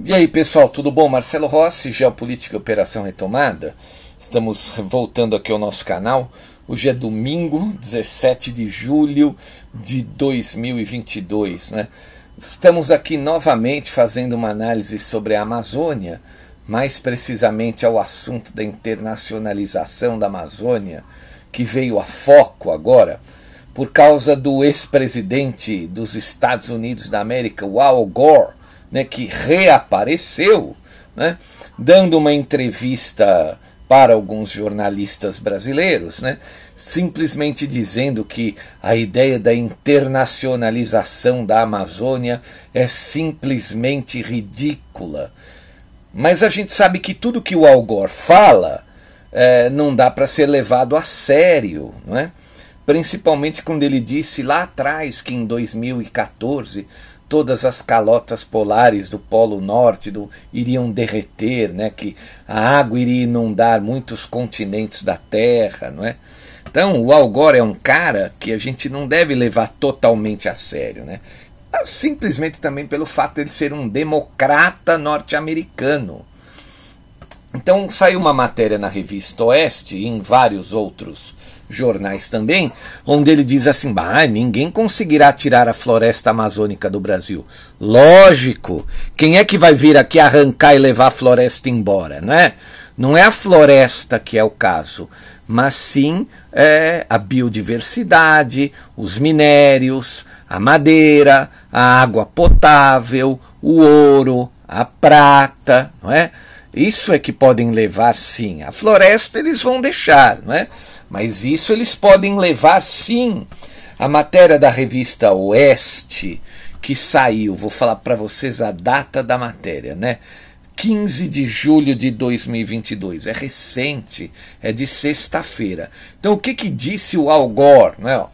E aí, pessoal, tudo bom? Marcelo Rossi, Geopolítica e Operação Retomada. Estamos voltando aqui ao nosso canal. Hoje é domingo, 17 de julho de 2022, né? Estamos aqui novamente fazendo uma análise sobre a Amazônia, mais precisamente ao assunto da internacionalização da Amazônia, que veio a foco agora por causa do ex-presidente dos Estados Unidos da América, o Al Gore, né, que reapareceu, né, dando uma entrevista para alguns jornalistas brasileiros, né, simplesmente dizendo que a ideia da internacionalização da Amazônia é simplesmente ridícula. Mas a gente sabe que tudo que o Al Gore fala é, não dá para ser levado a sério, não é? principalmente quando ele disse lá atrás que em 2014 todas as calotas polares do Polo Norte do, iriam derreter, né, que a água iria inundar muitos continentes da Terra, não é? Então, o Al Gore é um cara que a gente não deve levar totalmente a sério, né? Simplesmente também pelo fato de ele ser um democrata norte-americano. Então, saiu uma matéria na revista Oeste e em vários outros jornais também, onde ele diz assim: bah, ninguém conseguirá tirar a floresta amazônica do Brasil. Lógico, quem é que vai vir aqui arrancar e levar a floresta embora, né? Não é a floresta que é o caso, mas sim é, a biodiversidade, os minérios, a madeira, a água potável, o ouro, a prata, não é? Isso é que podem levar sim. A floresta eles vão deixar, não é? Mas isso eles podem levar sim. A matéria da revista Oeste que saiu, vou falar para vocês a data da matéria, né? 15 de julho de 2022, é recente, é de sexta-feira. Então o que que disse o Al Gore, né?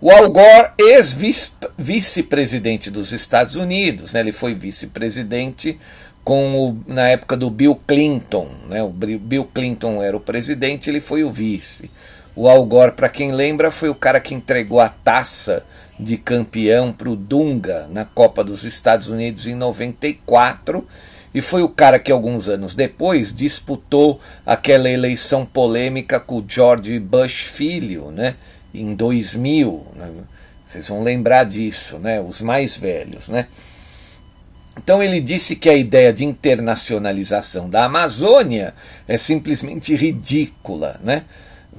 O Al Gore, ex-vice-presidente dos Estados Unidos, né? ele foi vice-presidente com o, na época do Bill Clinton, né? O Bill Clinton era o presidente, ele foi o vice. O Al Gore, para quem lembra, foi o cara que entregou a taça de campeão para o Dunga na Copa dos Estados Unidos em 94 e foi o cara que alguns anos depois disputou aquela eleição polêmica com o George Bush filho, né, em 2000. Né? Vocês vão lembrar disso, né, os mais velhos, né? Então ele disse que a ideia de internacionalização da Amazônia é simplesmente ridícula, né?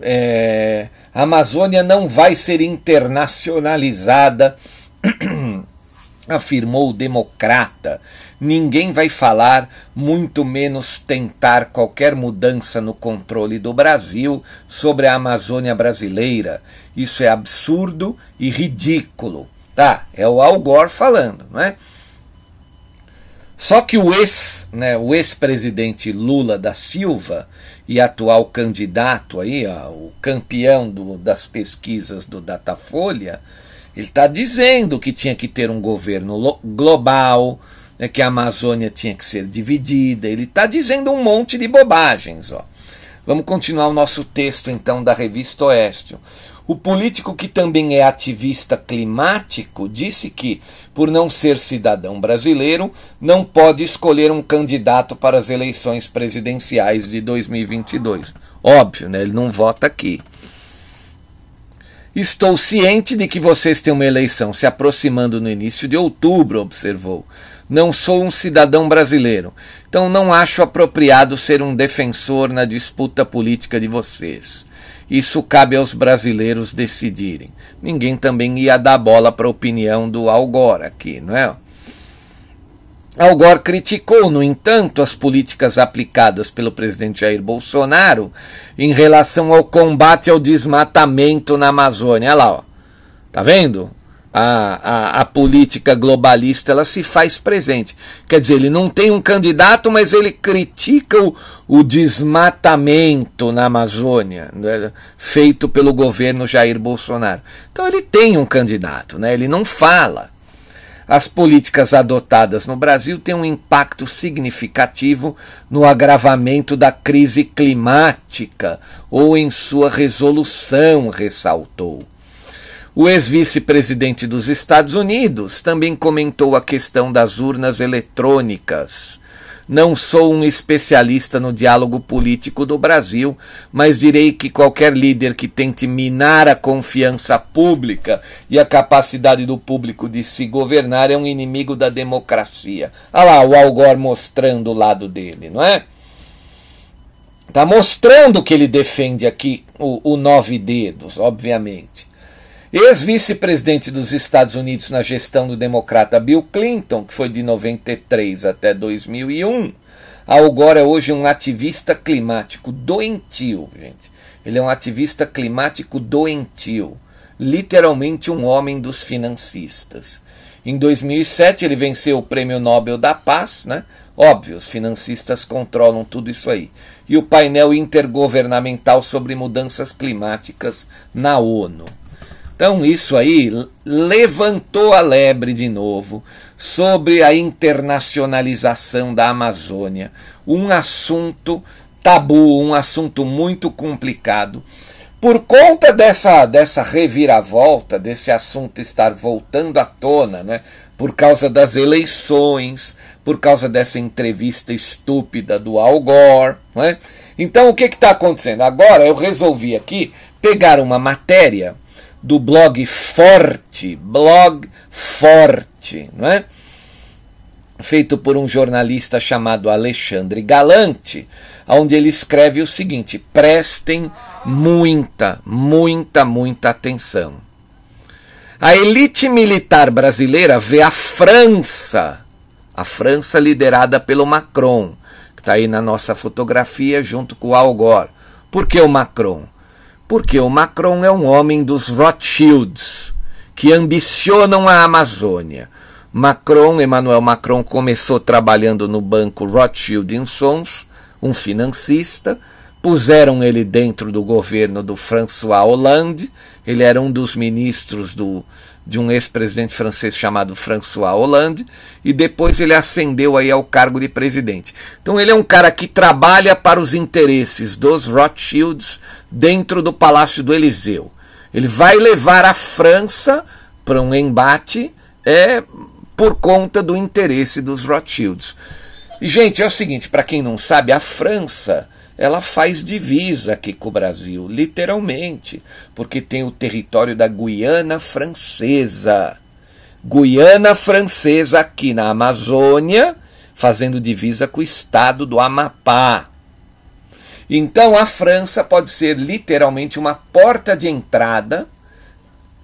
É, a Amazônia não vai ser internacionalizada, afirmou o democrata. Ninguém vai falar, muito menos tentar qualquer mudança no controle do Brasil sobre a Amazônia brasileira. Isso é absurdo e ridículo. Tá, é o Al Gore falando, não é? Só que o ex, né, o ex-presidente Lula da Silva e atual candidato aí, ó, o campeão do, das pesquisas do Datafolha, ele está dizendo que tinha que ter um governo global, né, que a Amazônia tinha que ser dividida. Ele está dizendo um monte de bobagens, ó. Vamos continuar o nosso texto então da revista Oeste. O político que também é ativista climático disse que, por não ser cidadão brasileiro, não pode escolher um candidato para as eleições presidenciais de 2022. Óbvio, né? ele não vota aqui. Estou ciente de que vocês têm uma eleição se aproximando no início de outubro, observou. Não sou um cidadão brasileiro, então não acho apropriado ser um defensor na disputa política de vocês. Isso cabe aos brasileiros decidirem. Ninguém também ia dar bola para a opinião do Algor aqui, não é? Al Gore criticou, no entanto, as políticas aplicadas pelo presidente Jair Bolsonaro em relação ao combate ao desmatamento na Amazônia. Olha lá, ó. tá vendo? A, a, a, política globalista ela se faz presente. Quer dizer, ele não tem um candidato, mas ele critica o, o desmatamento na Amazônia, né, feito pelo governo Jair Bolsonaro. Então ele tem um candidato, né, ele não fala as políticas adotadas no Brasil têm um impacto significativo no agravamento da crise climática ou em sua resolução, ressaltou. O ex-vice-presidente dos Estados Unidos também comentou a questão das urnas eletrônicas não sou um especialista no diálogo político do Brasil, mas direi que qualquer líder que tente minar a confiança pública e a capacidade do público de se governar é um inimigo da democracia. Olha lá o Algor mostrando o lado dele, não é? Está mostrando que ele defende aqui o, o nove dedos, obviamente. Ex-vice-presidente dos Estados Unidos na gestão do democrata Bill Clinton, que foi de 93 até 2001, Al Gore é hoje um ativista climático doentio, gente. Ele é um ativista climático doentio, literalmente um homem dos financistas. Em 2007 ele venceu o Prêmio Nobel da Paz, né? Óbvio, os financistas controlam tudo isso aí. E o painel intergovernamental sobre mudanças climáticas na ONU. Então, isso aí levantou a lebre de novo sobre a internacionalização da Amazônia. Um assunto tabu, um assunto muito complicado. Por conta dessa, dessa reviravolta, desse assunto estar voltando à tona, né? por causa das eleições, por causa dessa entrevista estúpida do Al Gore. Né? Então, o que está acontecendo? Agora eu resolvi aqui pegar uma matéria do blog Forte, blog Forte, não é? Feito por um jornalista chamado Alexandre Galante, onde ele escreve o seguinte: prestem muita, muita, muita atenção. A elite militar brasileira vê a França, a França liderada pelo Macron, que está aí na nossa fotografia junto com o Al Gore. Por que o Macron? Porque o Macron é um homem dos Rothschilds, que ambicionam a Amazônia. Macron, Emmanuel Macron, começou trabalhando no banco Rothschild Sons, um financista, puseram ele dentro do governo do François Hollande, ele era um dos ministros do, de um ex-presidente francês chamado François Hollande, e depois ele ascendeu aí ao cargo de presidente. Então ele é um cara que trabalha para os interesses dos Rothschilds dentro do Palácio do Eliseu. Ele vai levar a França para um embate é por conta do interesse dos Rothschilds. E gente, é o seguinte, para quem não sabe, a França ela faz divisa aqui com o Brasil, literalmente, porque tem o território da Guiana Francesa. Guiana Francesa aqui na Amazônia, fazendo divisa com o estado do Amapá. Então a França pode ser literalmente uma porta de entrada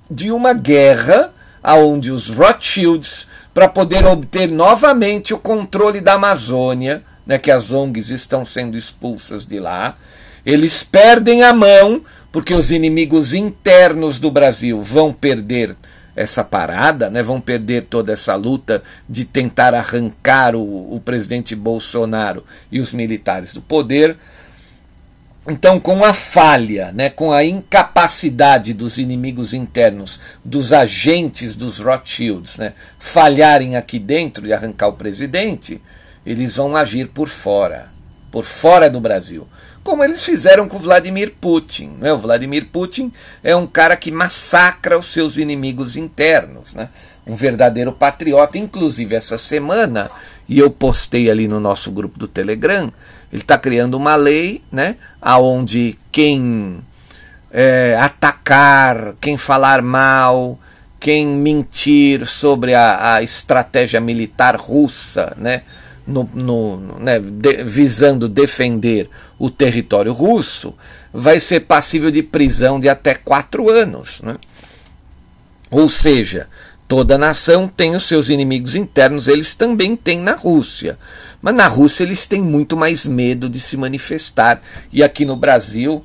de uma guerra aonde os Rothschilds, para poder obter novamente o controle da Amazônia, né, que as ONGs estão sendo expulsas de lá. Eles perdem a mão porque os inimigos internos do Brasil vão perder essa parada, né, vão perder toda essa luta de tentar arrancar o, o presidente Bolsonaro e os militares do poder. Então, com a falha, né, com a incapacidade dos inimigos internos, dos agentes dos Rothschilds, né, falharem aqui dentro de arrancar o presidente, eles vão agir por fora, por fora do Brasil, como eles fizeram com Vladimir Putin. Né? O Vladimir Putin é um cara que massacra os seus inimigos internos, né? um verdadeiro patriota. Inclusive, essa semana, e eu postei ali no nosso grupo do Telegram, ele está criando uma lei né, onde quem é, atacar, quem falar mal, quem mentir sobre a, a estratégia militar russa, né, no, no, né, de, visando defender o território russo, vai ser passível de prisão de até quatro anos. Né? Ou seja, toda nação tem os seus inimigos internos, eles também têm na Rússia. Mas na Rússia eles têm muito mais medo de se manifestar. E aqui no Brasil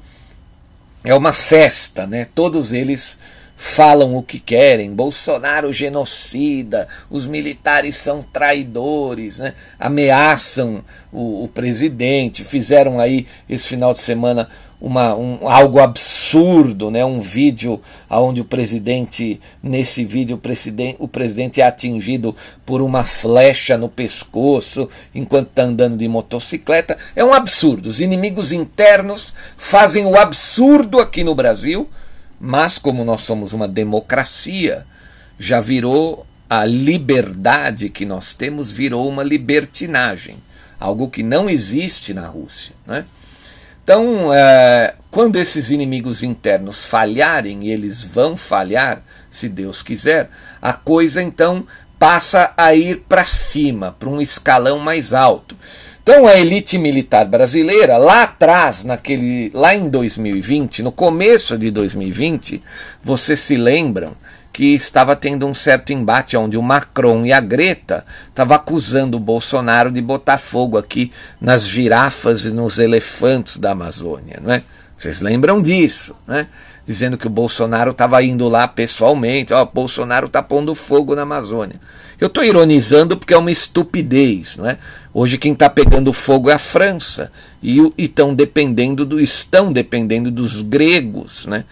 é uma festa, né? Todos eles falam o que querem. Bolsonaro genocida, os militares são traidores, né? ameaçam o, o presidente. Fizeram aí esse final de semana uma, um, algo absurdo, né? um vídeo onde o presidente, nesse vídeo, o presidente, o presidente é atingido por uma flecha no pescoço enquanto está andando de motocicleta. É um absurdo. Os inimigos internos fazem o absurdo aqui no Brasil mas, como nós somos uma democracia, já virou a liberdade que nós temos, virou uma libertinagem, algo que não existe na Rússia. Né? Então, é, quando esses inimigos internos falharem, e eles vão falhar, se Deus quiser, a coisa então passa a ir para cima, para um escalão mais alto. Então a elite militar brasileira, lá atrás, naquele, lá em 2020, no começo de 2020, vocês se lembram que estava tendo um certo embate onde o Macron e a Greta estavam acusando o Bolsonaro de botar fogo aqui nas girafas e nos elefantes da Amazônia, não é? Vocês lembram disso, né? Dizendo que o Bolsonaro estava indo lá pessoalmente, ó, Bolsonaro está pondo fogo na Amazônia. Eu estou ironizando porque é uma estupidez, não é? Hoje quem está pegando fogo é a França e estão dependendo do estão dependendo dos gregos, né?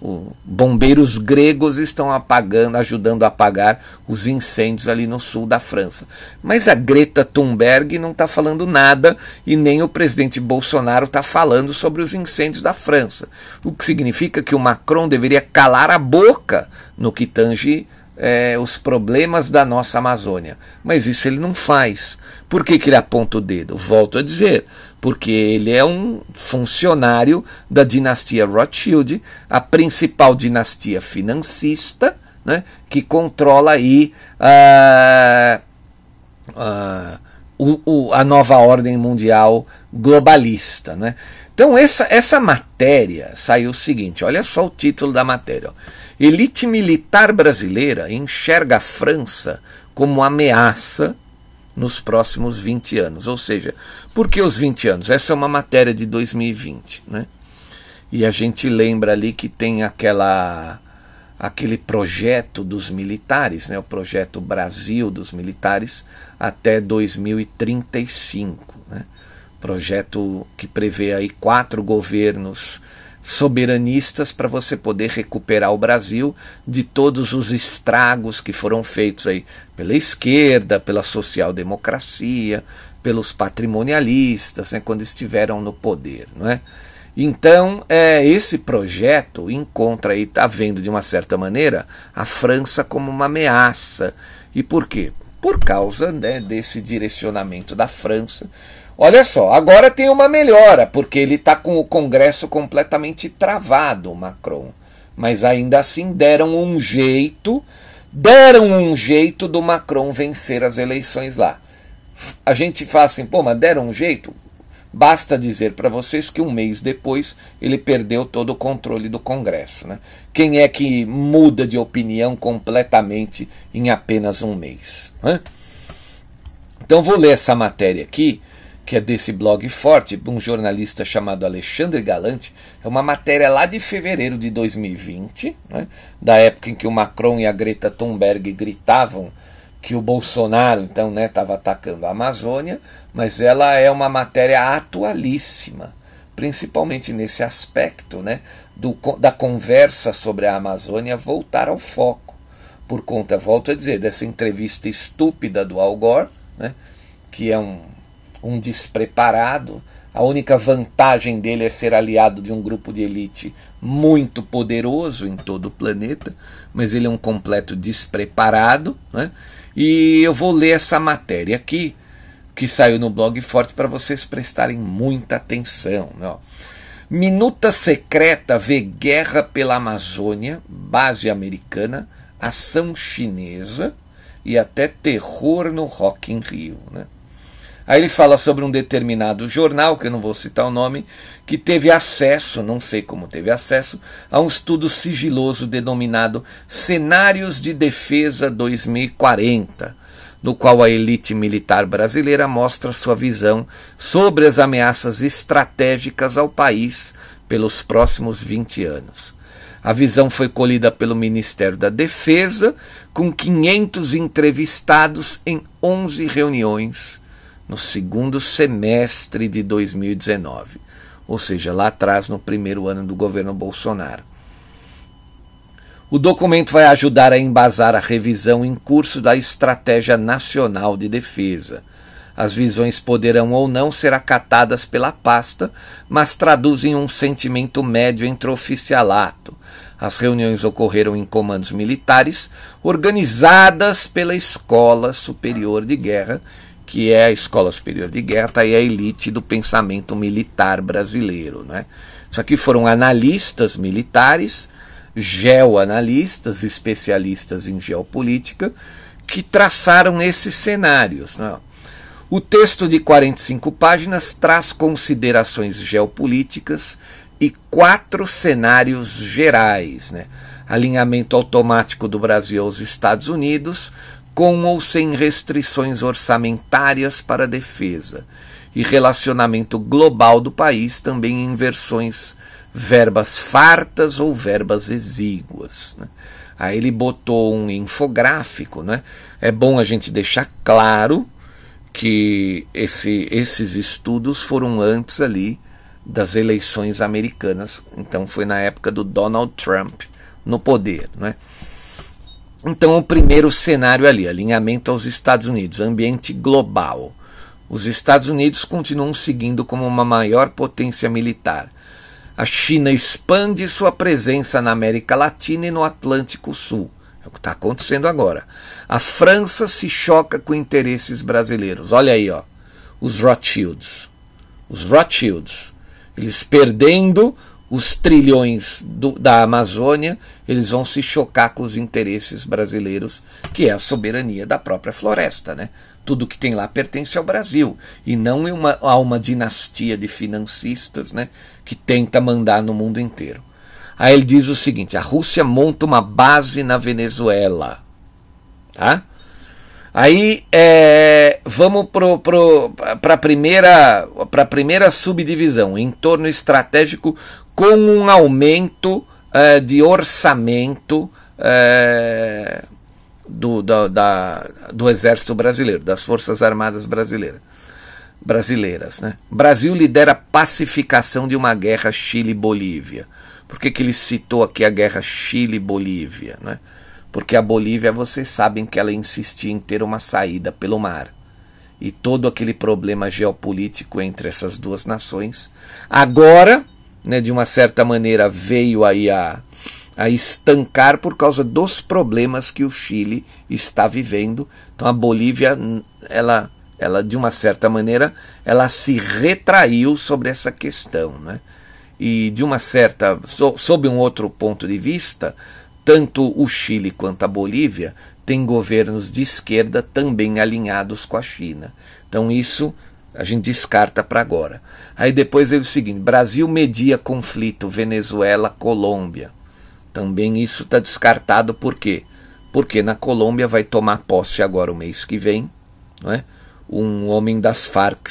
Os bombeiros gregos estão apagando, ajudando a apagar os incêndios ali no sul da França. Mas a Greta Thunberg não está falando nada e nem o presidente Bolsonaro está falando sobre os incêndios da França. O que significa que o Macron deveria calar a boca no que tange é, os problemas da nossa Amazônia. Mas isso ele não faz. Por que, que ele aponta o dedo? Volto a dizer, porque ele é um funcionário da dinastia Rothschild, a principal dinastia financista, né, que controla aí uh, uh, o, o, a nova ordem mundial globalista. Né? Então, essa, essa matéria saiu o seguinte: olha só o título da matéria. Ó. Elite militar brasileira enxerga a França como ameaça nos próximos 20 anos. Ou seja, por que os 20 anos? Essa é uma matéria de 2020. Né? E a gente lembra ali que tem aquela aquele projeto dos militares, né, o projeto Brasil dos militares até 2035, né? projeto que prevê aí quatro governos soberanistas para você poder recuperar o Brasil de todos os estragos que foram feitos aí pela esquerda, pela social-democracia, pelos patrimonialistas, né, quando estiveram no poder, não é? Então, é, esse projeto encontra aí, está vendo de uma certa maneira, a França como uma ameaça. E por quê? Por causa né, desse direcionamento da França Olha só, agora tem uma melhora, porque ele está com o Congresso completamente travado, Macron. Mas ainda assim deram um jeito, deram um jeito do Macron vencer as eleições lá. A gente fala assim, pô, mas deram um jeito? Basta dizer para vocês que um mês depois ele perdeu todo o controle do Congresso. Né? Quem é que muda de opinião completamente em apenas um mês? Né? Então vou ler essa matéria aqui que é desse blog forte, um jornalista chamado Alexandre Galante, é uma matéria lá de fevereiro de 2020, né, da época em que o Macron e a Greta Thunberg gritavam que o Bolsonaro então estava né, atacando a Amazônia, mas ela é uma matéria atualíssima, principalmente nesse aspecto né, do, da conversa sobre a Amazônia voltar ao foco, por conta, volto a dizer, dessa entrevista estúpida do Al Gore, né, que é um um despreparado, A única vantagem dele é ser aliado de um grupo de elite muito poderoso em todo o planeta, mas ele é um completo despreparado. Né? E eu vou ler essa matéria aqui, que saiu no blog Forte, para vocês prestarem muita atenção. Né? Minuta secreta vê guerra pela Amazônia, base americana, ação chinesa e até terror no Rock in Rio. Né? Aí ele fala sobre um determinado jornal, que eu não vou citar o nome, que teve acesso, não sei como teve acesso, a um estudo sigiloso denominado Cenários de Defesa 2040, no qual a elite militar brasileira mostra sua visão sobre as ameaças estratégicas ao país pelos próximos 20 anos. A visão foi colhida pelo Ministério da Defesa, com 500 entrevistados em 11 reuniões no segundo semestre de 2019, ou seja, lá atrás, no primeiro ano do governo Bolsonaro. O documento vai ajudar a embasar a revisão em curso da Estratégia Nacional de Defesa. As visões poderão ou não ser acatadas pela pasta, mas traduzem um sentimento médio entre oficialato. As reuniões ocorreram em comandos militares, organizadas pela Escola Superior de Guerra que é a Escola Superior de Guerra, tá aí a elite do pensamento militar brasileiro. Né? Isso aqui foram analistas militares, geoanalistas, especialistas em geopolítica, que traçaram esses cenários. Né? O texto de 45 páginas traz considerações geopolíticas e quatro cenários gerais. Né? Alinhamento automático do Brasil aos Estados Unidos, com ou sem restrições orçamentárias para a defesa, e relacionamento global do país também em versões verbas fartas ou verbas exíguas. Né? Aí ele botou um infográfico, né? É bom a gente deixar claro que esse, esses estudos foram antes ali das eleições americanas, então foi na época do Donald Trump no poder, né? Então, o primeiro cenário ali, alinhamento aos Estados Unidos, ambiente global. Os Estados Unidos continuam seguindo como uma maior potência militar. A China expande sua presença na América Latina e no Atlântico Sul. É o que está acontecendo agora. A França se choca com interesses brasileiros. Olha aí, ó, os Rothschilds. Os Rothschilds. Eles perdendo os trilhões do, da Amazônia, eles vão se chocar com os interesses brasileiros, que é a soberania da própria floresta. Né? Tudo que tem lá pertence ao Brasil, e não uma, a uma dinastia de financistas né, que tenta mandar no mundo inteiro. Aí ele diz o seguinte: a Rússia monta uma base na Venezuela. Tá? Aí é, vamos para a primeira, primeira subdivisão, entorno estratégico com um aumento uh, de orçamento uh, do, do, da, do Exército Brasileiro, das Forças Armadas Brasileiras. Brasileiras né? Brasil lidera a pacificação de uma guerra Chile-Bolívia. Por que, que ele citou aqui a guerra Chile-Bolívia? Né? Porque a Bolívia, vocês sabem que ela insistia em ter uma saída pelo mar. E todo aquele problema geopolítico entre essas duas nações. Agora, né, de uma certa maneira, veio aí a, a estancar por causa dos problemas que o Chile está vivendo. Então a Bolívia, ela, ela de uma certa maneira, ela se retraiu sobre essa questão, né? E de uma certa, so, sob um outro ponto de vista, tanto o Chile quanto a Bolívia têm governos de esquerda também alinhados com a China. Então isso a gente descarta para agora. Aí depois é o seguinte: Brasil media conflito Venezuela-Colômbia. Também isso está descartado por quê? Porque na Colômbia vai tomar posse agora o mês que vem, não é? um homem das Farc,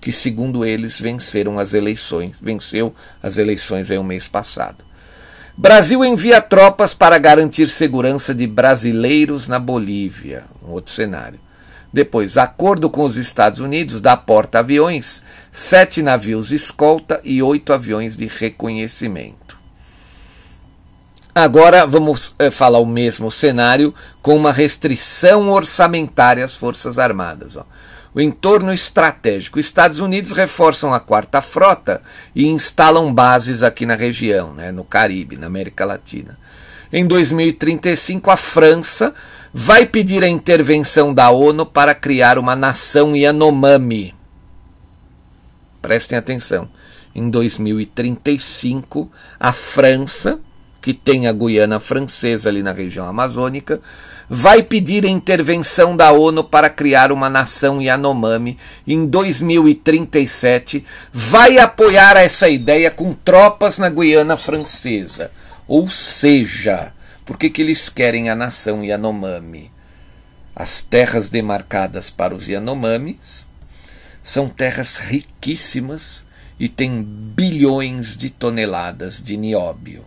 que segundo eles venceram as eleições, venceu as eleições aí o mês passado. Brasil envia tropas para garantir segurança de brasileiros na Bolívia, um outro cenário. Depois, acordo com os Estados Unidos dá porta-aviões, sete navios escolta e oito aviões de reconhecimento. Agora vamos é, falar o mesmo cenário com uma restrição orçamentária às Forças Armadas. Ó. o entorno estratégico. Estados Unidos reforçam a quarta frota e instalam bases aqui na região, né, no Caribe, na América Latina. Em 2035, a França vai pedir a intervenção da ONU para criar uma nação Yanomami. Prestem atenção. Em 2035, a França, que tem a Guiana Francesa ali na região amazônica, vai pedir a intervenção da ONU para criar uma nação Yanomami. Em 2037, vai apoiar essa ideia com tropas na Guiana Francesa. Ou seja, por que, que eles querem a nação Yanomami? As terras demarcadas para os Yanomamis são terras riquíssimas e têm bilhões de toneladas de nióbio.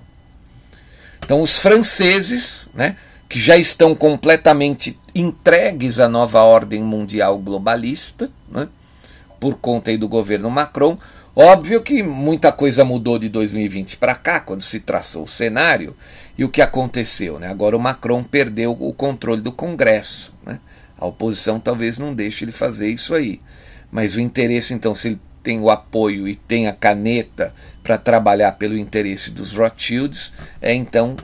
Então, os franceses, né, que já estão completamente entregues à nova ordem mundial globalista, né, por conta aí do governo Macron. Óbvio que muita coisa mudou de 2020 para cá, quando se traçou o cenário, e o que aconteceu? Né? Agora o Macron perdeu o controle do Congresso. Né? A oposição talvez não deixe ele fazer isso aí. Mas o interesse, então, se ele tem o apoio e tem a caneta para trabalhar pelo interesse dos Rothschilds, é então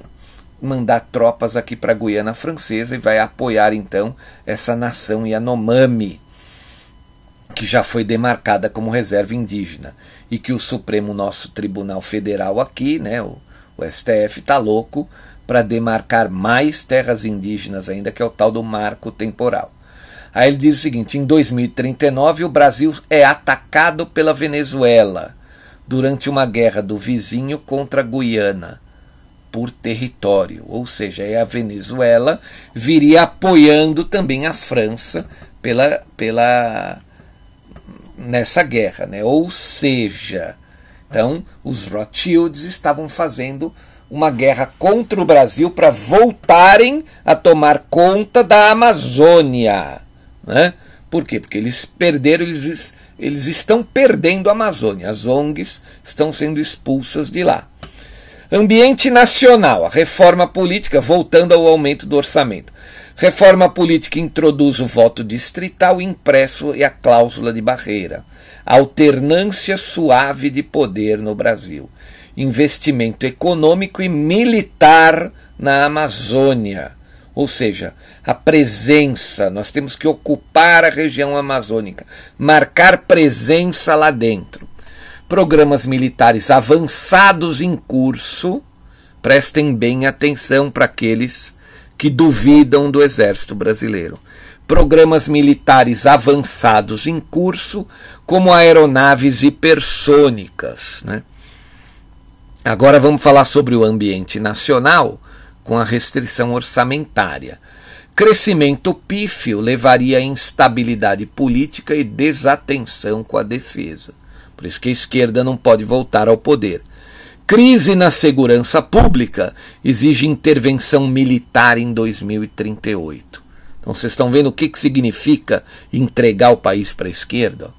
mandar tropas aqui para a Guiana Francesa e vai apoiar então essa nação Yanomami, que já foi demarcada como reserva indígena e que o Supremo nosso Tribunal Federal aqui, né, o, o STF está louco para demarcar mais terras indígenas ainda, que é o tal do marco temporal. Aí ele diz o seguinte: em 2039 o Brasil é atacado pela Venezuela durante uma guerra do vizinho contra a Guiana por território, ou seja, a Venezuela viria apoiando também a França pela, pela nessa guerra, né? Ou seja, então os Rothschilds estavam fazendo uma guerra contra o Brasil para voltarem a tomar conta da Amazônia, né? Por quê? Porque eles perderam, eles, eles estão perdendo a Amazônia. As ONGs estão sendo expulsas de lá. Ambiente nacional, a reforma política, voltando ao aumento do orçamento. Reforma política introduz o voto distrital impresso e a cláusula de barreira. Alternância suave de poder no Brasil. Investimento econômico e militar na Amazônia. Ou seja, a presença, nós temos que ocupar a região amazônica, marcar presença lá dentro programas militares avançados em curso. Prestem bem atenção para aqueles que duvidam do exército brasileiro. Programas militares avançados em curso, como aeronaves hipersônicas. Né? Agora vamos falar sobre o ambiente nacional com a restrição orçamentária. Crescimento pífio levaria a instabilidade política e desatenção com a defesa. Por isso que a esquerda não pode voltar ao poder. Crise na segurança pública exige intervenção militar em 2038. Então vocês estão vendo o que, que significa entregar o país para a esquerda?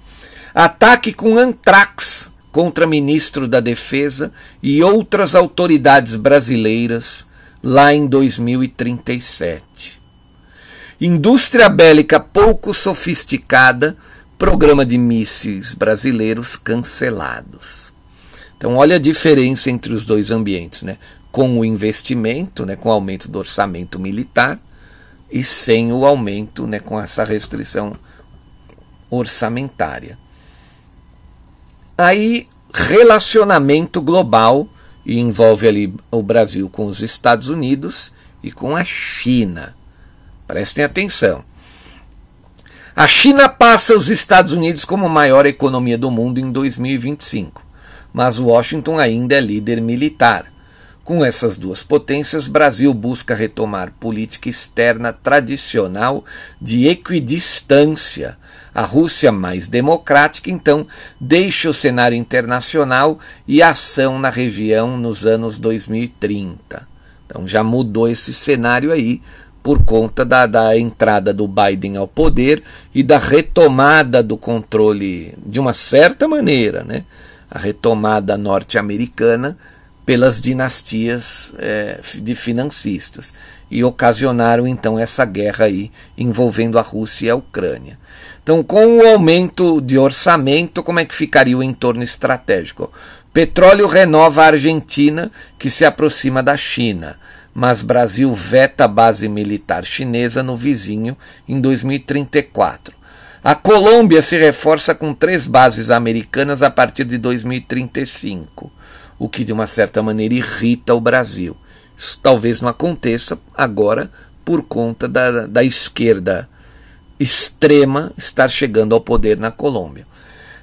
Ataque com antrax contra ministro da Defesa e outras autoridades brasileiras lá em 2037. Indústria bélica pouco sofisticada programa de mísseis brasileiros cancelados. Então, olha a diferença entre os dois ambientes, né? Com o investimento, né, com o aumento do orçamento militar, e sem o aumento, né, com essa restrição orçamentária. Aí, relacionamento global, e envolve ali o Brasil com os Estados Unidos e com a China. Prestem atenção. A China passa os Estados Unidos como maior economia do mundo em 2025, mas Washington ainda é líder militar. Com essas duas potências, Brasil busca retomar política externa tradicional de equidistância. A Rússia, mais democrática, então, deixa o cenário internacional e ação na região nos anos 2030. Então já mudou esse cenário aí por conta da, da entrada do Biden ao poder e da retomada do controle, de uma certa maneira, né? A retomada norte-americana pelas dinastias é, de financistas e ocasionaram então essa guerra aí envolvendo a Rússia e a Ucrânia. Então, com o aumento de orçamento, como é que ficaria o entorno estratégico? Petróleo renova a Argentina, que se aproxima da China, mas Brasil veta a base militar chinesa no vizinho em 2034. A Colômbia se reforça com três bases americanas a partir de 2035, o que de uma certa maneira irrita o Brasil. Isso talvez não aconteça agora por conta da, da esquerda extrema estar chegando ao poder na Colômbia.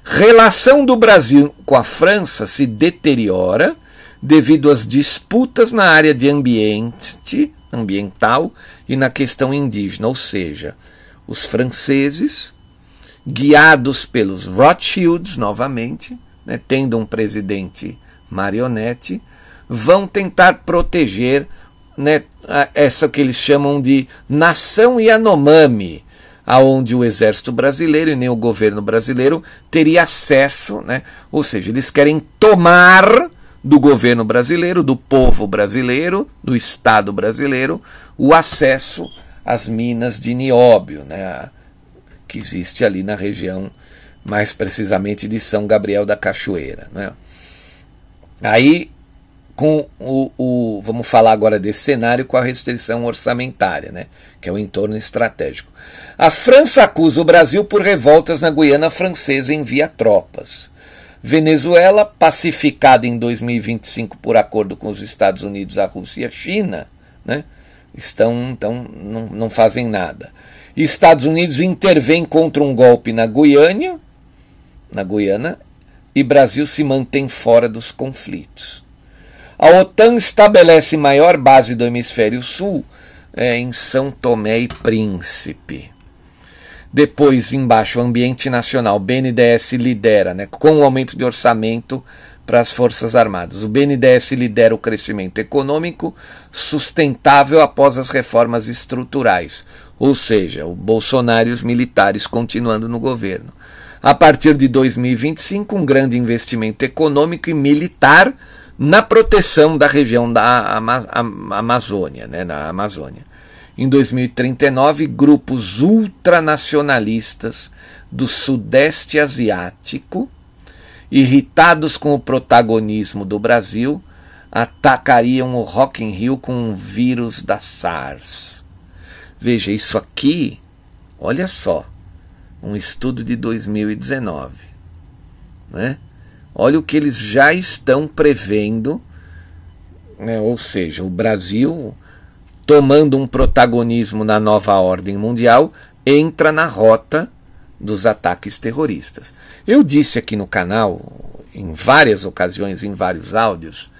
Relação do Brasil com a França se deteriora devido às disputas na área de ambiente, ambiental e na questão indígena, ou seja, os franceses, guiados pelos Rothschilds novamente, né, tendo um presidente marionete, vão tentar proteger né, essa que eles chamam de nação Yanomami, aonde o exército brasileiro e nem o governo brasileiro teria acesso, né? ou seja, eles querem tomar do governo brasileiro, do povo brasileiro, do Estado brasileiro, o acesso às minas de nióbio, né? Que existe ali na região, mais precisamente de São Gabriel da Cachoeira. Né? Aí com o, o, vamos falar agora desse cenário com a restrição orçamentária, né, que é o entorno estratégico. A França acusa o Brasil por revoltas na Guiana Francesa e envia tropas. Venezuela, pacificada em 2025 por acordo com os Estados Unidos, a Rússia e a China, né, estão, então, não, não fazem nada. Estados Unidos intervém contra um golpe na Guiânia, na Guiana, e Brasil se mantém fora dos conflitos. A OTAN estabelece maior base do hemisfério sul é, em São Tomé e Príncipe. Depois, embaixo, o ambiente nacional. BNDES lidera, né, com o aumento de orçamento para as Forças Armadas. O BNDES lidera o crescimento econômico sustentável após as reformas estruturais, ou seja, o Bolsonaro e os militares continuando no governo. A partir de 2025, um grande investimento econômico e militar na proteção da região da Ama Amazônia, né, na Amazônia. Em 2039, grupos ultranacionalistas do Sudeste Asiático, irritados com o protagonismo do Brasil, atacariam o Rock in Rio com um vírus da SARS. Veja, isso aqui, olha só, um estudo de 2019, né? Olha o que eles já estão prevendo, né? ou seja, o Brasil tomando um protagonismo na nova ordem mundial entra na rota dos ataques terroristas. Eu disse aqui no canal, em várias ocasiões, em vários áudios,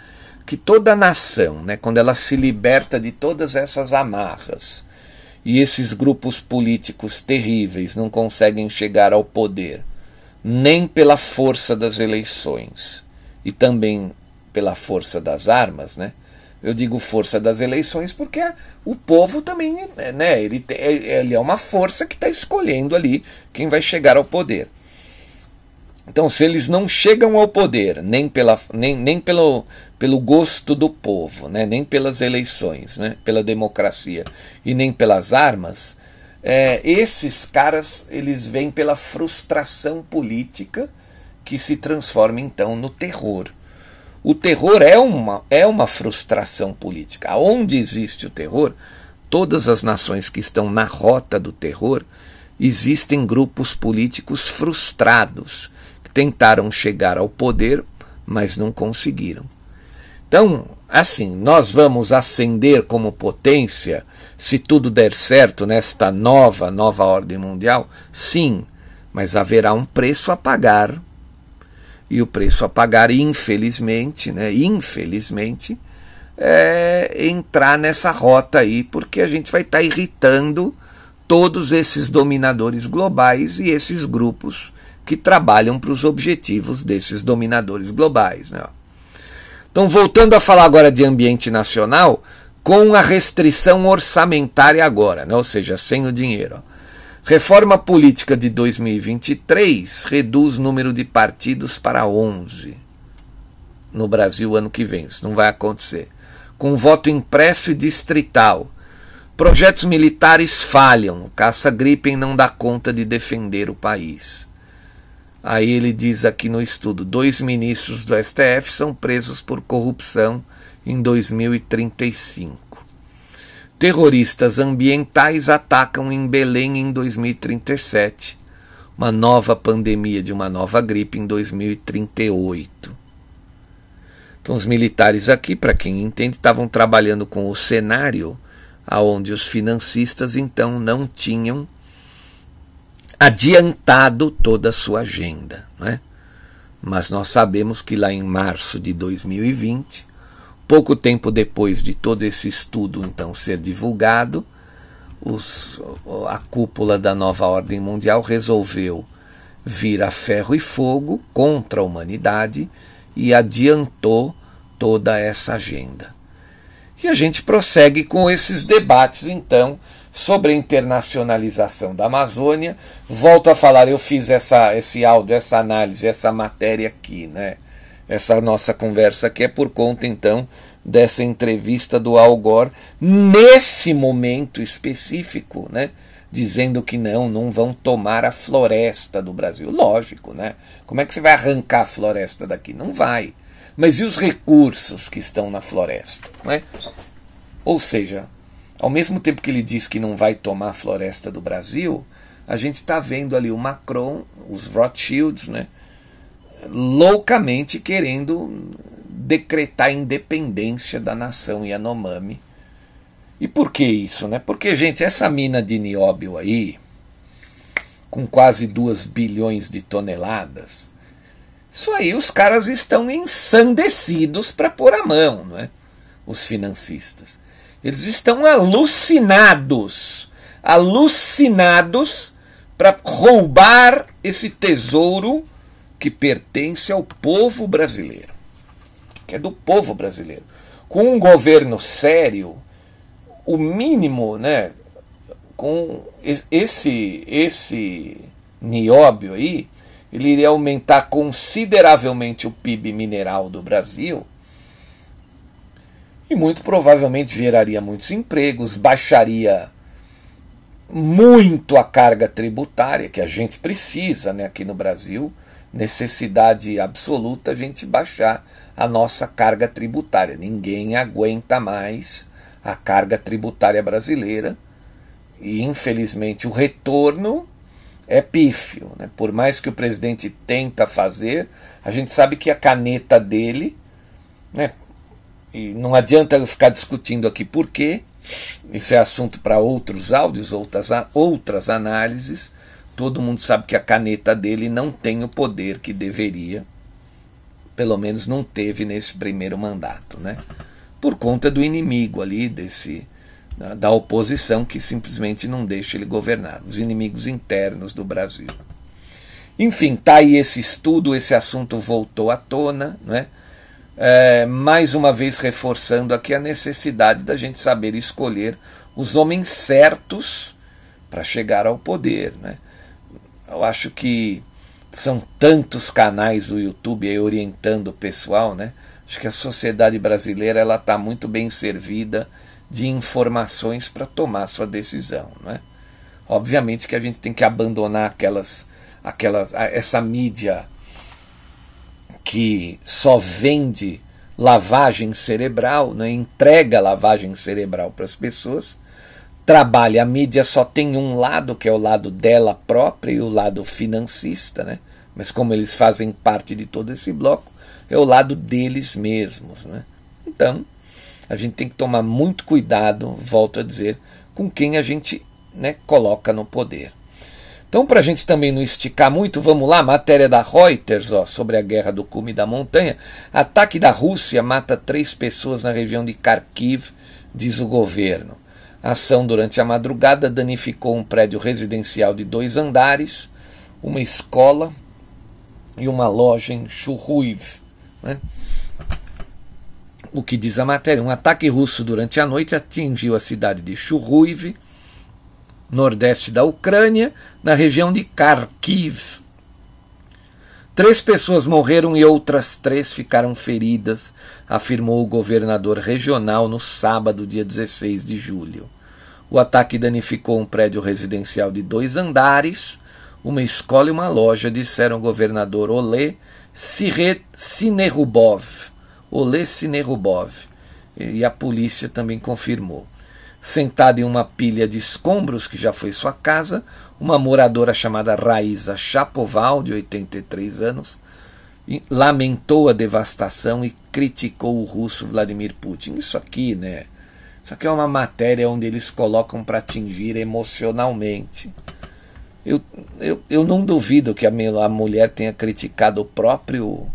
que toda nação, né, quando ela se liberta de todas essas amarras e esses grupos políticos terríveis não conseguem chegar ao poder nem pela força das eleições e também pela força das armas, né? Eu digo força das eleições porque o povo também, né? Ele, ele é uma força que está escolhendo ali quem vai chegar ao poder. Então, se eles não chegam ao poder, nem, pela, nem, nem pelo, pelo gosto do povo, né? nem pelas eleições, né? pela democracia e nem pelas armas, é, esses caras eles vêm pela frustração política que se transforma então no terror. O terror é uma, é uma frustração política. Onde existe o terror, todas as nações que estão na rota do terror, existem grupos políticos frustrados que tentaram chegar ao poder, mas não conseguiram. Então, assim, nós vamos ascender como potência se tudo der certo nesta nova, nova ordem mundial? Sim, mas haverá um preço a pagar. E o preço a pagar, infelizmente, né, infelizmente, é entrar nessa rota aí, porque a gente vai estar tá irritando todos esses dominadores globais e esses grupos que trabalham para os objetivos desses dominadores globais. Né? Então, voltando a falar agora de ambiente nacional, com a restrição orçamentária agora, né? ou seja, sem o dinheiro. Reforma política de 2023 reduz o número de partidos para 11. no Brasil ano que vem. Isso não vai acontecer. Com voto impresso e distrital. Projetos militares falham. O caça-gripen não dá conta de defender o país. Aí ele diz aqui no estudo: dois ministros do STF são presos por corrupção em 2035. Terroristas ambientais atacam em Belém em 2037. Uma nova pandemia de uma nova gripe em 2038. Então, os militares aqui, para quem entende, estavam trabalhando com o cenário aonde os financistas então não tinham adiantado toda a sua agenda. Né? Mas nós sabemos que lá em março de 2020, pouco tempo depois de todo esse estudo então ser divulgado, os, a cúpula da nova ordem mundial resolveu vir a ferro e fogo contra a humanidade e adiantou toda essa agenda. E a gente prossegue com esses debates, então, sobre a internacionalização da Amazônia. Volto a falar, eu fiz essa, esse áudio, essa análise, essa matéria aqui, né? Essa nossa conversa aqui é por conta, então, dessa entrevista do Al Gore, nesse momento específico, né? Dizendo que não, não vão tomar a floresta do Brasil. Lógico, né? Como é que você vai arrancar a floresta daqui? Não vai. Mas e os recursos que estão na floresta? Né? Ou seja, ao mesmo tempo que ele diz que não vai tomar a floresta do Brasil, a gente está vendo ali o Macron, os Rothschilds, né, loucamente querendo decretar a independência da nação Yanomami. E por que isso? Né? Porque, gente, essa mina de nióbio aí, com quase 2 bilhões de toneladas, isso aí os caras estão ensandecidos para pôr a mão, não é? Os financistas. Eles estão alucinados, alucinados para roubar esse tesouro que pertence ao povo brasileiro, que é do povo brasileiro. Com um governo sério, o mínimo, né, com esse esse nióbio aí, ele iria aumentar consideravelmente o PIB mineral do Brasil e muito provavelmente geraria muitos empregos, baixaria muito a carga tributária que a gente precisa né, aqui no Brasil, necessidade absoluta a gente baixar a nossa carga tributária. Ninguém aguenta mais a carga tributária brasileira e infelizmente o retorno é pífio. Né? Por mais que o presidente tenta fazer, a gente sabe que a caneta dele né, e não adianta eu ficar discutindo aqui por quê, isso é assunto para outros áudios, outras, outras análises. Todo mundo sabe que a caneta dele não tem o poder que deveria, pelo menos não teve nesse primeiro mandato, né? Por conta do inimigo ali, desse da, da oposição que simplesmente não deixa ele governar, os inimigos internos do Brasil. Enfim, tá aí esse estudo, esse assunto voltou à tona, né? É, mais uma vez reforçando aqui a necessidade da gente saber escolher os homens certos para chegar ao poder. Né? Eu acho que são tantos canais do YouTube aí orientando o pessoal, né? Acho que a sociedade brasileira ela está muito bem servida de informações para tomar sua decisão, né? Obviamente que a gente tem que abandonar aquelas, aquelas, essa mídia que só vende lavagem cerebral, né, entrega lavagem cerebral para as pessoas, trabalha, a mídia só tem um lado, que é o lado dela própria e o lado financista, né? mas como eles fazem parte de todo esse bloco, é o lado deles mesmos. Né? Então, a gente tem que tomar muito cuidado, volto a dizer, com quem a gente né, coloca no poder. Então, para a gente também não esticar muito, vamos lá, matéria da Reuters ó, sobre a guerra do cume da montanha. Ataque da Rússia mata três pessoas na região de Kharkiv, diz o governo. A ação durante a madrugada danificou um prédio residencial de dois andares, uma escola e uma loja em Chuhuiv. Né? O que diz a matéria? Um ataque russo durante a noite atingiu a cidade de Chuhuiv, nordeste da Ucrânia, na região de Kharkiv. Três pessoas morreram e outras três ficaram feridas, afirmou o governador regional no sábado, dia 16 de julho. O ataque danificou um prédio residencial de dois andares, uma escola e uma loja, disseram o governador Olê Sinerubov. Olê Sinerubov. E a polícia também confirmou. Sentada em uma pilha de escombros que já foi sua casa, uma moradora chamada Raíza Chapoval, de 83 anos, lamentou a devastação e criticou o russo Vladimir Putin. Isso aqui, né? Isso aqui é uma matéria onde eles colocam para atingir emocionalmente. Eu, eu, eu não duvido que a, a mulher tenha criticado o próprio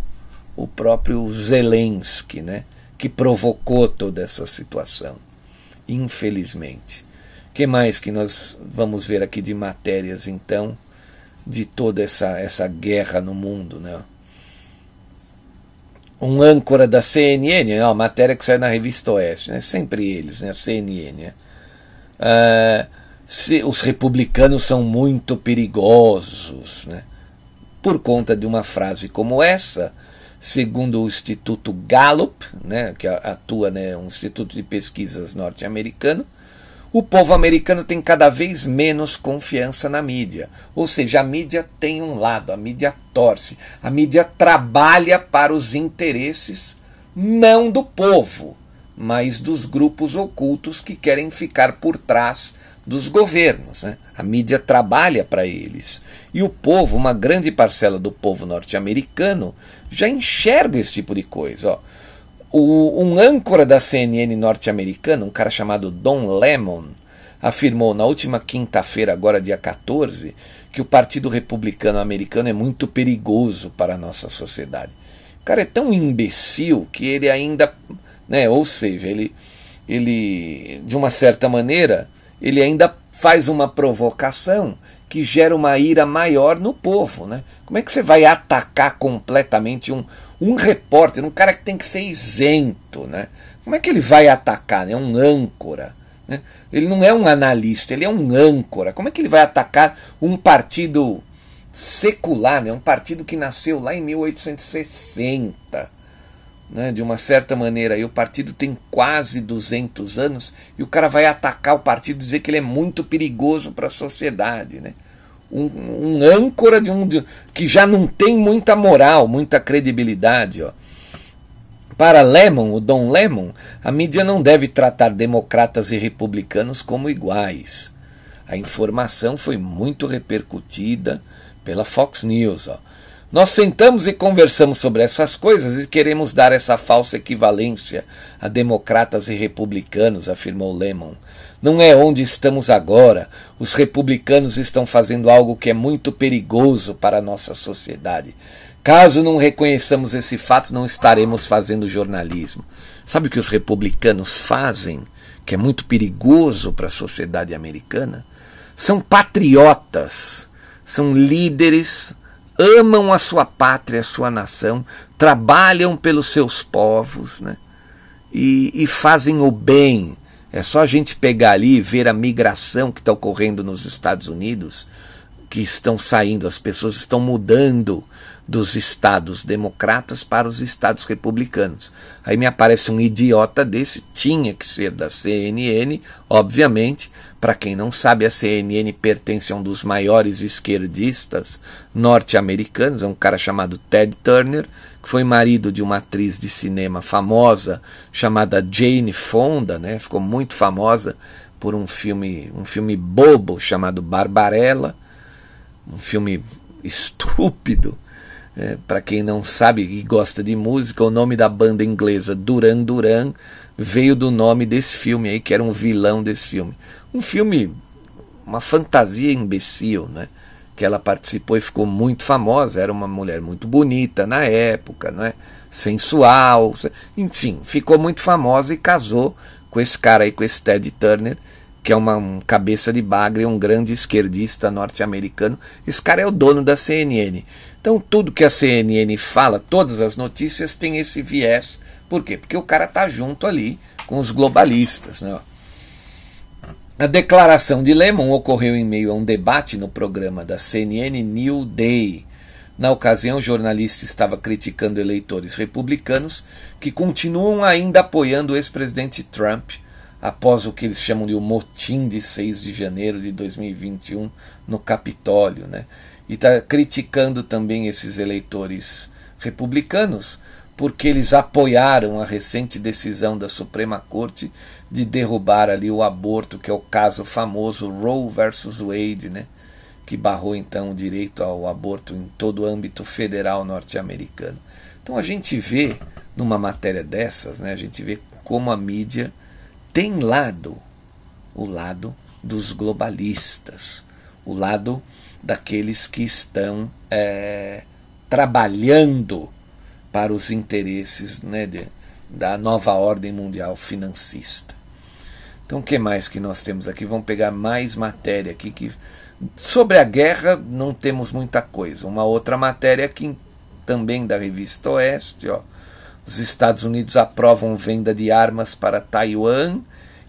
o próprio Zelensky, né? Que provocou toda essa situação infelizmente. que mais que nós vamos ver aqui de matérias, então, de toda essa, essa guerra no mundo, né? Um âncora da CNN, né? uma matéria que sai na revista Oeste, né? sempre eles, né? CNN. Né? Uh, se, os republicanos são muito perigosos, né? por conta de uma frase como essa, segundo o Instituto Gallup, né, que atua, né, um instituto de pesquisas norte-americano, o povo americano tem cada vez menos confiança na mídia. Ou seja, a mídia tem um lado, a mídia torce, a mídia trabalha para os interesses não do povo, mas dos grupos ocultos que querem ficar por trás dos governos. Né? A mídia trabalha para eles. E o povo, uma grande parcela do povo norte-americano, já enxerga esse tipo de coisa. Ó. O, um âncora da CNN norte-americana, um cara chamado Don Lemon, afirmou na última quinta-feira, agora dia 14, que o Partido Republicano Americano é muito perigoso para a nossa sociedade. O cara é tão imbecil que ele ainda, né, ou seja, ele, ele de uma certa maneira, ele ainda faz uma provocação que gera uma ira maior no povo. Né? Como é que você vai atacar completamente um, um repórter, um cara que tem que ser isento? Né? Como é que ele vai atacar? Né? Um âncora. Né? Ele não é um analista, ele é um âncora. Como é que ele vai atacar um partido secular, né? um partido que nasceu lá em 1860? Né, de uma certa maneira, e o partido tem quase 200 anos, e o cara vai atacar o partido dizer que ele é muito perigoso para a sociedade. Né? Um, um âncora de um de, que já não tem muita moral, muita credibilidade. Ó. Para Lemon, o Dom Lemon, a mídia não deve tratar democratas e republicanos como iguais. A informação foi muito repercutida pela Fox News. Ó. Nós sentamos e conversamos sobre essas coisas e queremos dar essa falsa equivalência a democratas e republicanos, afirmou Lemon. Não é onde estamos agora. Os republicanos estão fazendo algo que é muito perigoso para a nossa sociedade. Caso não reconheçamos esse fato, não estaremos fazendo jornalismo. Sabe o que os republicanos fazem, que é muito perigoso para a sociedade americana? São patriotas, são líderes amam a sua pátria, a sua nação, trabalham pelos seus povos né? e, e fazem o bem. É só a gente pegar ali e ver a migração que está ocorrendo nos Estados Unidos, que estão saindo, as pessoas estão mudando dos estados democratas para os estados republicanos. Aí me aparece um idiota desse, tinha que ser da CNN, obviamente. Para quem não sabe, a CNN pertence a um dos maiores esquerdistas norte-americanos, é um cara chamado Ted Turner, que foi marido de uma atriz de cinema famosa chamada Jane Fonda, né? Ficou muito famosa por um filme, um filme bobo chamado Barbarella, um filme estúpido é, para quem não sabe e gosta de música, o nome da banda inglesa Duran Duran veio do nome desse filme aí, que era um vilão desse filme. Um filme, uma fantasia imbecil, né? Que ela participou e ficou muito famosa. Era uma mulher muito bonita na época, não é? Sensual, enfim, ficou muito famosa e casou com esse cara aí, com esse Ted Turner, que é uma um cabeça de bagre, um grande esquerdista norte-americano. Esse cara é o dono da CNN. Então, tudo que a CNN fala, todas as notícias têm esse viés. Por quê? Porque o cara está junto ali com os globalistas. Né? A declaração de Lemon ocorreu em meio a um debate no programa da CNN New Day, Na ocasião, o jornalista estava criticando eleitores republicanos que continuam ainda apoiando o ex-presidente Trump após o que eles chamam de o motim de 6 de janeiro de 2021 no Capitólio. Né? E está criticando também esses eleitores republicanos porque eles apoiaram a recente decisão da Suprema Corte de derrubar ali o aborto, que é o caso famoso Roe versus Wade, né? que barrou então o direito ao aborto em todo o âmbito federal norte-americano. Então a gente vê numa matéria dessas, né, a gente vê como a mídia tem lado, o lado dos globalistas, o lado daqueles que estão é, trabalhando para os interesses né, de, da nova ordem mundial financista. Então, o que mais que nós temos aqui? Vamos pegar mais matéria aqui que sobre a guerra não temos muita coisa. Uma outra matéria aqui também da revista Oeste, ó. Os Estados Unidos aprovam venda de armas para Taiwan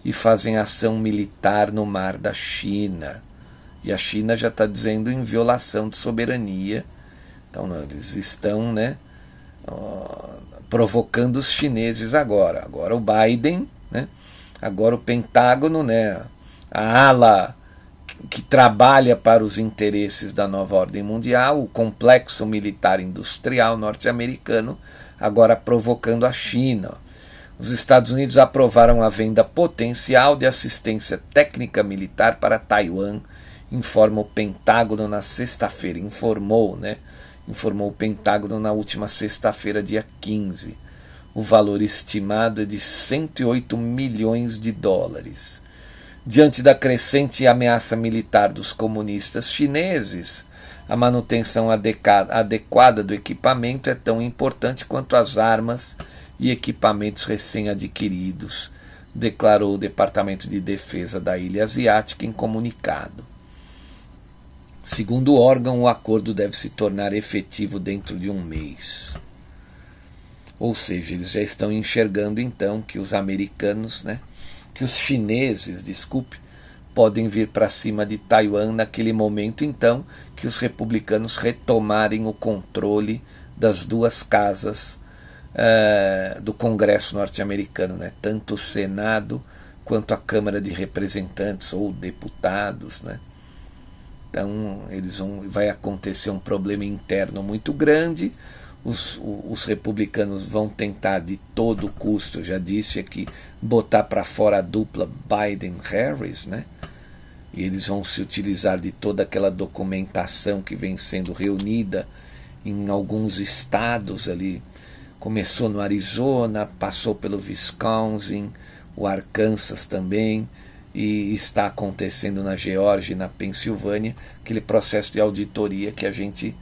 e fazem ação militar no mar da China. E a China já está dizendo em violação de soberania. Então, eles estão, né, provocando os chineses agora. Agora o Biden, né? agora o Pentágono, né? a ala que trabalha para os interesses da nova ordem mundial, o complexo militar industrial norte-americano, agora provocando a China. Os Estados Unidos aprovaram a venda potencial de assistência técnica militar para Taiwan, informa o Pentágono na sexta-feira, informou, né? informou o Pentágono na última sexta-feira, dia 15. O valor estimado é de 108 milhões de dólares. Diante da crescente ameaça militar dos comunistas chineses, a manutenção adequada do equipamento é tão importante quanto as armas e equipamentos recém-adquiridos, declarou o Departamento de Defesa da Ilha Asiática em comunicado. Segundo o órgão, o acordo deve se tornar efetivo dentro de um mês. Ou seja, eles já estão enxergando então que os americanos, né, que os chineses, desculpe, podem vir para cima de Taiwan naquele momento então que os republicanos retomarem o controle das duas casas uh, do Congresso norte-americano, né, tanto o Senado quanto a Câmara de Representantes ou deputados, né. Então, eles vão, vai acontecer um problema interno muito grande. Os, os republicanos vão tentar de todo custo, já disse aqui, botar para fora a dupla Biden-Harris, né? E eles vão se utilizar de toda aquela documentação que vem sendo reunida em alguns estados ali. Começou no Arizona, passou pelo Wisconsin, o Arkansas também e está acontecendo na Geórgia e na Pensilvânia, aquele processo de auditoria que a gente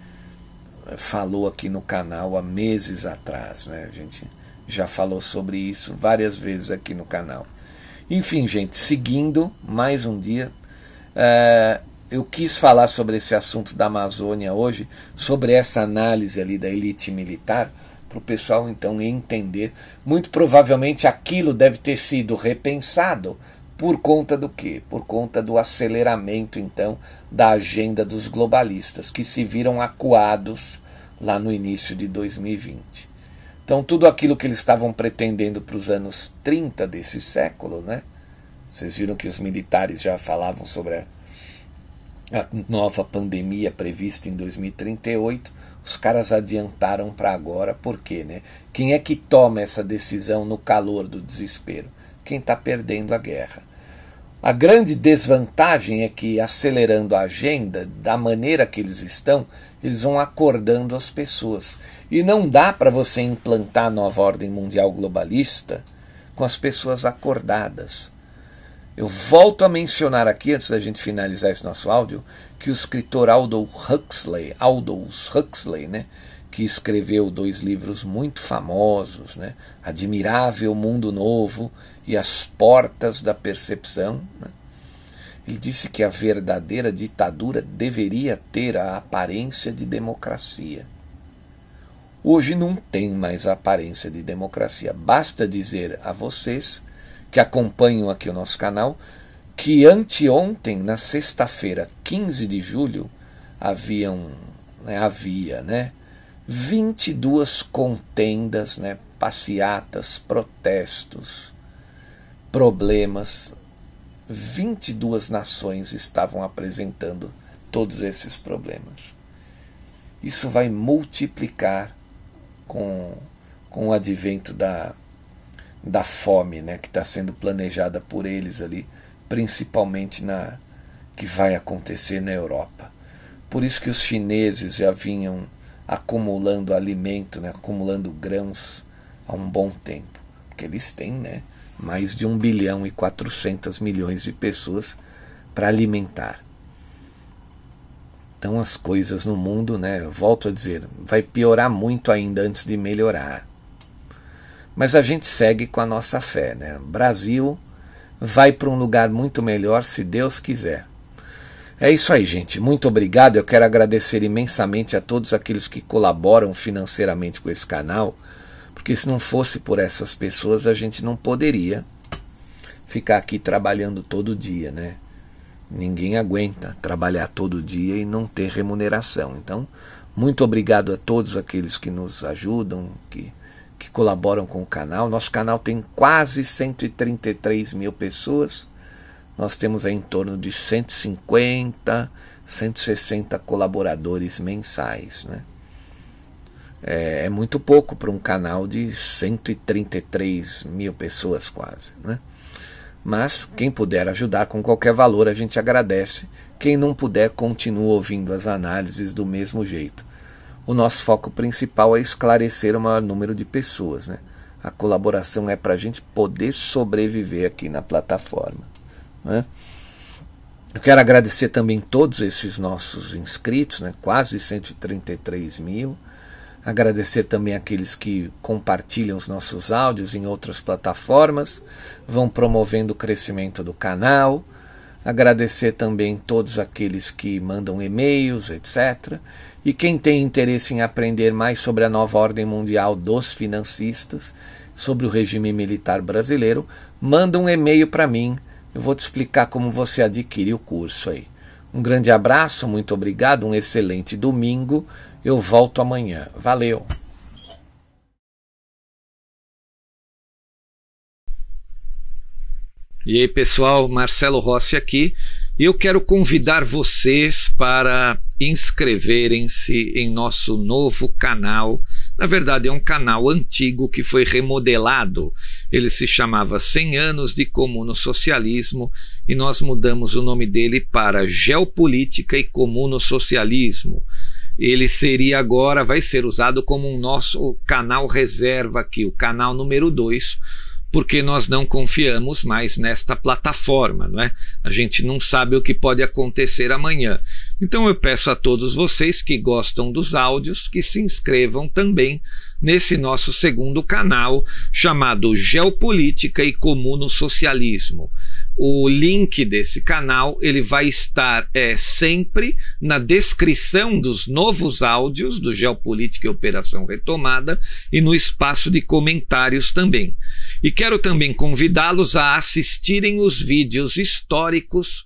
eh, falou aqui no canal há meses atrás. Né? A gente já falou sobre isso várias vezes aqui no canal. Enfim, gente, seguindo mais um dia, é, eu quis falar sobre esse assunto da Amazônia hoje, sobre essa análise ali da elite militar, para o pessoal então entender. Muito provavelmente aquilo deve ter sido repensado por conta do quê? Por conta do aceleramento, então, da agenda dos globalistas, que se viram acuados lá no início de 2020. Então, tudo aquilo que eles estavam pretendendo para os anos 30 desse século, né? Vocês viram que os militares já falavam sobre a, a nova pandemia prevista em 2038. Os caras adiantaram para agora, por quê? Né? Quem é que toma essa decisão no calor do desespero? quem está perdendo a guerra. A grande desvantagem é que, acelerando a agenda, da maneira que eles estão, eles vão acordando as pessoas. E não dá para você implantar a nova ordem mundial globalista com as pessoas acordadas. Eu volto a mencionar aqui, antes da gente finalizar esse nosso áudio, que o escritor Aldous Huxley, Aldous Huxley, né, que escreveu dois livros muito famosos, né? Admirável Mundo Novo e As Portas da Percepção. Né? Ele disse que a verdadeira ditadura deveria ter a aparência de democracia. Hoje não tem mais a aparência de democracia. Basta dizer a vocês que acompanham aqui o nosso canal que anteontem, na sexta-feira, 15 de julho, haviam né, havia, né? 22 contendas, né, passeatas, protestos, problemas. 22 nações estavam apresentando todos esses problemas. Isso vai multiplicar com, com o advento da, da fome né, que está sendo planejada por eles ali, principalmente na que vai acontecer na Europa. Por isso que os chineses já vinham acumulando alimento, né, acumulando grãos há um bom tempo, porque eles têm né, mais de 1 bilhão e 400 milhões de pessoas para alimentar. Então as coisas no mundo, né, volto a dizer, vai piorar muito ainda antes de melhorar. Mas a gente segue com a nossa fé, né? Brasil vai para um lugar muito melhor se Deus quiser. É isso aí, gente. Muito obrigado. Eu quero agradecer imensamente a todos aqueles que colaboram financeiramente com esse canal, porque se não fosse por essas pessoas, a gente não poderia ficar aqui trabalhando todo dia, né? Ninguém aguenta trabalhar todo dia e não ter remuneração. Então, muito obrigado a todos aqueles que nos ajudam, que, que colaboram com o canal. Nosso canal tem quase 133 mil pessoas nós temos em torno de 150, 160 colaboradores mensais. Né? É, é muito pouco para um canal de 133 mil pessoas, quase. Né? Mas quem puder ajudar com qualquer valor, a gente agradece. Quem não puder, continua ouvindo as análises do mesmo jeito. O nosso foco principal é esclarecer o maior número de pessoas. Né? A colaboração é para a gente poder sobreviver aqui na plataforma. Né? Eu quero agradecer também todos esses nossos inscritos, né? quase 133 mil. Agradecer também aqueles que compartilham os nossos áudios em outras plataformas, vão promovendo o crescimento do canal. Agradecer também todos aqueles que mandam e-mails, etc. E quem tem interesse em aprender mais sobre a nova ordem mundial dos financistas, sobre o regime militar brasileiro, manda um e-mail para mim eu vou te explicar como você adquire o curso aí. Um grande abraço, muito obrigado, um excelente domingo. Eu volto amanhã. Valeu! E aí, pessoal, Marcelo Rossi aqui. E eu quero convidar vocês para inscreverem-se em nosso novo canal. Na verdade, é um canal antigo que foi remodelado. Ele se chamava 100 anos de comuno socialismo e nós mudamos o nome dele para Geopolítica e Comuno Socialismo. Ele seria agora, vai ser usado como um nosso canal reserva aqui, o canal número 2 porque nós não confiamos mais nesta plataforma, não é? A gente não sabe o que pode acontecer amanhã. Então eu peço a todos vocês que gostam dos áudios que se inscrevam também nesse nosso segundo canal chamado Geopolítica e Comuno Socialismo. O link desse canal ele vai estar é, sempre na descrição dos novos áudios do Geopolítica e Operação Retomada e no espaço de comentários também. E quero também convidá-los a assistirem os vídeos históricos